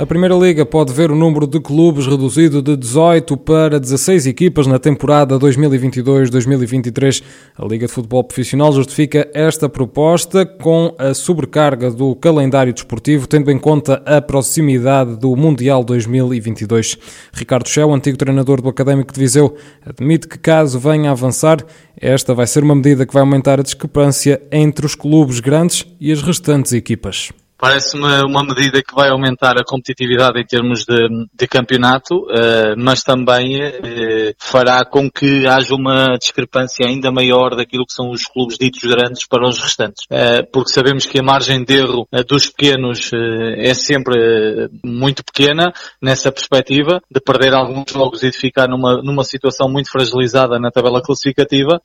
A Primeira Liga pode ver o número de clubes reduzido de 18 para 16 equipas na temporada 2022-2023. A Liga de Futebol Profissional justifica esta proposta com a sobrecarga do calendário desportivo, tendo em conta a proximidade do Mundial 2022. Ricardo Schell, antigo treinador do Académico de Viseu, admite que caso venha a avançar, esta vai ser uma medida que vai aumentar a discrepância entre os clubes grandes e as restantes equipas. Parece-me uma medida que vai aumentar a competitividade em termos de, de campeonato, uh, mas também uh, fará com que haja uma discrepância ainda maior daquilo que são os clubes ditos grandes para os restantes. Uh, porque sabemos que a margem de erro dos pequenos é sempre muito pequena nessa perspectiva de perder alguns jogos e de ficar numa, numa situação muito fragilizada na tabela classificativa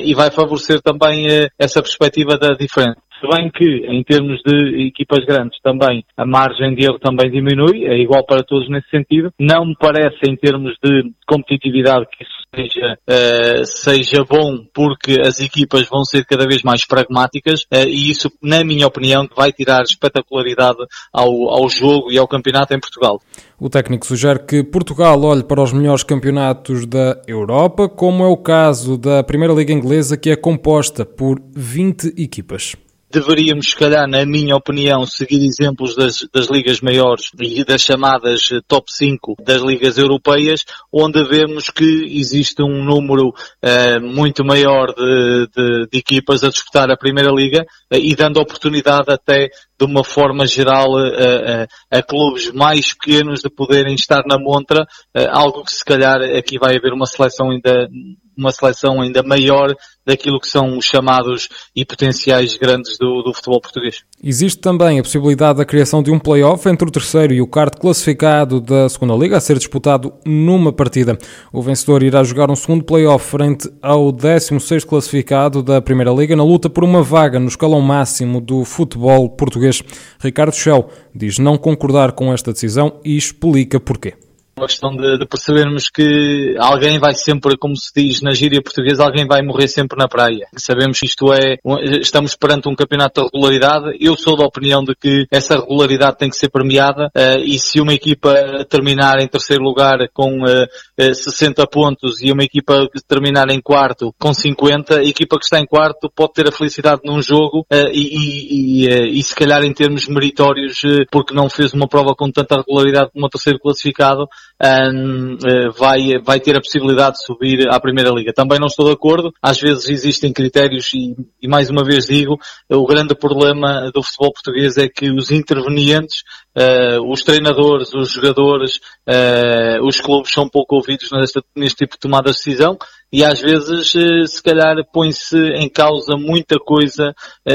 e vai favorecer também essa perspectiva da diferença. Se bem que, em termos de equipas grandes, também a margem de erro também diminui, é igual para todos nesse sentido. Não me parece, em termos de competitividade, que isso seja, uh, seja bom, porque as equipas vão ser cada vez mais pragmáticas uh, e isso, na minha opinião, vai tirar espetacularidade ao, ao jogo e ao campeonato em Portugal. O técnico sugere que Portugal olhe para os melhores campeonatos da Europa, como é o caso da Primeira Liga Inglesa, que é composta por 20 equipas deveríamos, se calhar, na minha opinião, seguir exemplos das, das ligas maiores e das chamadas top 5 das ligas europeias, onde vemos que existe um número uh, muito maior de, de, de, equipas a disputar a Primeira Liga uh, e dando oportunidade até de uma forma geral uh, a clubes mais pequenos de poderem estar na montra, algo que se calhar aqui vai haver uma seleção ainda uma seleção ainda maior daquilo que são os chamados e potenciais grandes do, do futebol português. Existe também a possibilidade da criação de um play-off entre o terceiro e o quarto classificado da segunda Liga a ser disputado numa partida. O vencedor irá jogar um segundo play-off frente ao 16 classificado da Primeira Liga na luta por uma vaga no escalão máximo do futebol português. Ricardo Schell diz não concordar com esta decisão e explica porquê uma questão de, de, percebermos que alguém vai sempre, como se diz na gíria portuguesa, alguém vai morrer sempre na praia. Sabemos que isto é, estamos perante um campeonato de regularidade. Eu sou da opinião de que essa regularidade tem que ser premiada uh, e se uma equipa terminar em terceiro lugar com uh, uh, 60 pontos e uma equipa terminar em quarto com 50, a equipa que está em quarto pode ter a felicidade num jogo uh, e, e, e, e, se calhar em termos meritórios, porque não fez uma prova com tanta regularidade como o terceiro classificado, um, eh, vai, vai ter a possibilidade de subir à Primeira Liga. Também não estou de acordo. Às vezes existem critérios e, e mais uma vez digo, o grande problema do futebol português é que os intervenientes, uh, os treinadores, os jogadores, uh, os clubes são pouco ouvidos neste, neste tipo de tomada de decisão e às vezes se calhar põe-se em causa muita coisa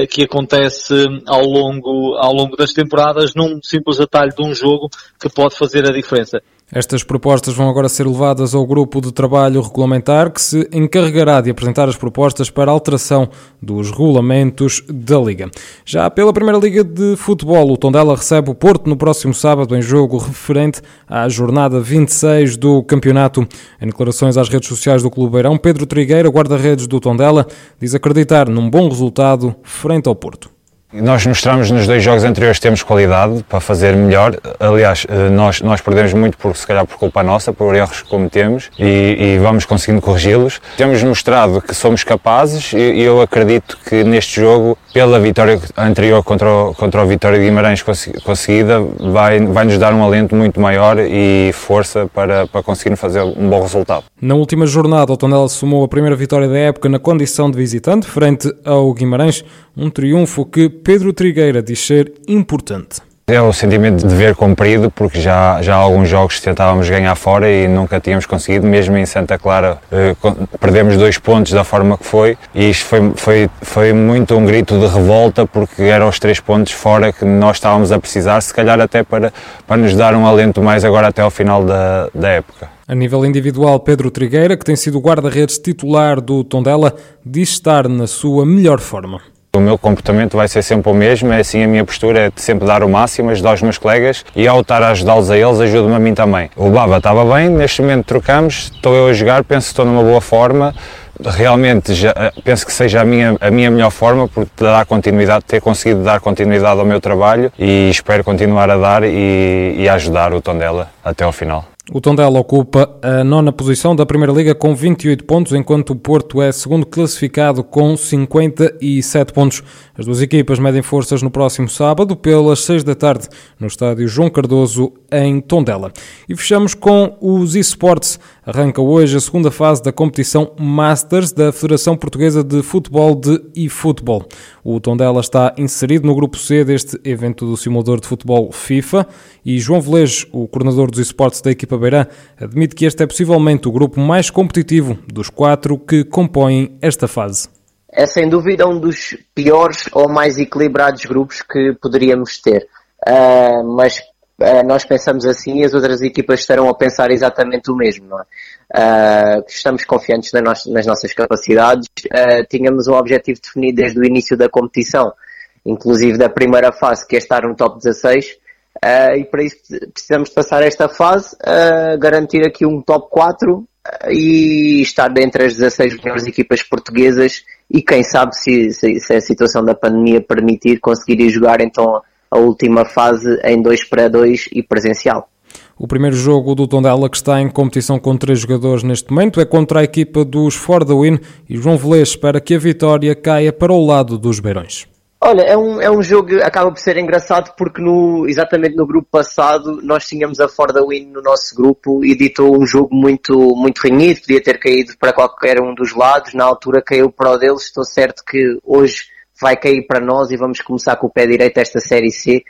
que acontece ao longo, ao longo das temporadas num simples atalho de um jogo que pode fazer a diferença. Estas propostas vão agora ser levadas ao grupo de trabalho regulamentar que se encarregará de apresentar as propostas para alteração dos regulamentos da Liga. Já pela Primeira Liga de Futebol, o Tondela recebe o Porto no próximo sábado em jogo referente à jornada 26 do campeonato. Em declarações às redes sociais do Clube Beirão, Pedro Trigueira, guarda-redes do Tondela, diz acreditar num bom resultado frente ao Porto. Nós mostramos nos dois jogos anteriores que temos qualidade para fazer melhor. Aliás, eh, nós, nós perdemos muito por, se calhar por culpa nossa, por erros que cometemos e, e vamos conseguindo corrigi-los. Temos mostrado que somos capazes e eu acredito que neste jogo, pela vitória anterior contra o, contra o Vitória de Guimarães conseguida, vai, vai nos dar um alento muito maior e força para, para conseguir fazer um bom resultado. Na última jornada, o Tondela sumou a primeira vitória da época na condição de visitante, frente ao Guimarães, um triunfo que Pedro Trigueira diz ser importante. É o sentimento de dever cumprido, porque já, já há alguns jogos tentávamos ganhar fora e nunca tínhamos conseguido, mesmo em Santa Clara eh, perdemos dois pontos da forma que foi e isto foi, foi, foi muito um grito de revolta porque eram os três pontos fora que nós estávamos a precisar, se calhar até para, para nos dar um alento mais agora até ao final da, da época. A nível individual, Pedro Trigueira, que tem sido guarda-redes titular do Tondela, diz estar na sua melhor forma. O meu comportamento vai ser sempre o mesmo, é assim a minha postura, é de sempre dar o máximo, ajudar os meus colegas e ao estar a ajudá-los a eles, ajuda-me a mim também. O Baba estava bem, neste momento trocamos, estou eu a jogar, penso que estou numa boa forma, realmente já, penso que seja a minha, a minha melhor forma por dar continuidade, ter conseguido dar continuidade ao meu trabalho e espero continuar a dar e, e ajudar o Tondela até ao final. O Tondela ocupa a nona posição da Primeira Liga com 28 pontos, enquanto o Porto é segundo classificado com 57 pontos. As duas equipas medem forças no próximo sábado, pelas 6 da tarde, no estádio João Cardoso, em Tondela. E fechamos com os eSports. Arranca hoje a segunda fase da competição Masters da Federação Portuguesa de Futebol de eFootball. O Tondela está inserido no grupo C deste evento do simulador de futebol FIFA e João Velejo, o coordenador dos esportes da equipa Beirã, admite que este é possivelmente o grupo mais competitivo dos quatro que compõem esta fase. É sem dúvida um dos piores ou mais equilibrados grupos que poderíamos ter. Uh, mas nós pensamos assim e as outras equipas estarão a pensar exatamente o mesmo. Não é? Uh, estamos confiantes nas, nossas capacidades. tínhamos um objetivo definido desde o início da competição, inclusive da primeira fase, que é estar no top 16 Uh, e para isso precisamos passar esta fase, uh, garantir aqui um top 4 uh, e estar dentre as 16 melhores equipas portuguesas e quem sabe se, se, se, a situação da pandemia permitir conseguir ir jogar então a última fase em 2 para 2 e presencial. O primeiro jogo do Tondela que está em competição com três jogadores neste momento é contra a equipa dos For the Win e João Velez espera que a vitória caia para o lado dos Beirões. Olha, é um, é um jogo que acaba por ser engraçado porque no, exatamente no grupo passado nós tínhamos a For the Win no nosso grupo e ditou um jogo muito, muito renhido, podia ter caído para qualquer um dos lados, na altura caiu para o deles, estou certo que hoje vai cair para nós e vamos começar com o pé direito esta Série C,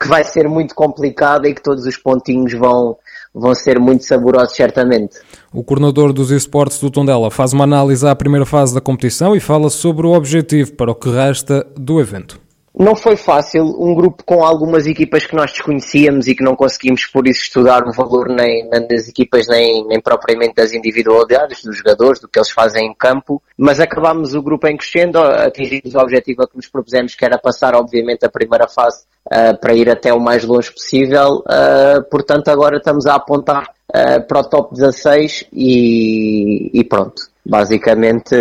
que vai ser muito complicada e que todos os pontinhos vão, vão ser muito saborosos, certamente. O coordenador dos esportes do Tondela faz uma análise à primeira fase da competição e fala sobre o objetivo para o que resta do evento. Não foi fácil, um grupo com algumas equipas que nós desconhecíamos e que não conseguimos por isso estudar o valor nem, nem das equipas nem, nem propriamente das individualidades dos jogadores, do que eles fazem em campo, mas acabámos o grupo em crescendo, atingimos o objetivo a que nos propusemos que era passar obviamente a primeira fase uh, para ir até o mais longe possível, uh, portanto agora estamos a apontar uh, para o top 16 e, e pronto. Basicamente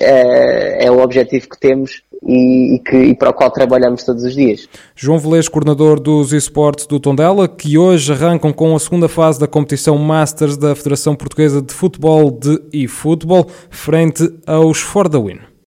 é, é o objetivo que temos e, e, que, e para o qual trabalhamos todos os dias. João Velez, coordenador dos esportes do Tondela, que hoje arrancam com a segunda fase da competição Masters da Federação Portuguesa de Futebol de eFootball, frente aos For the Win.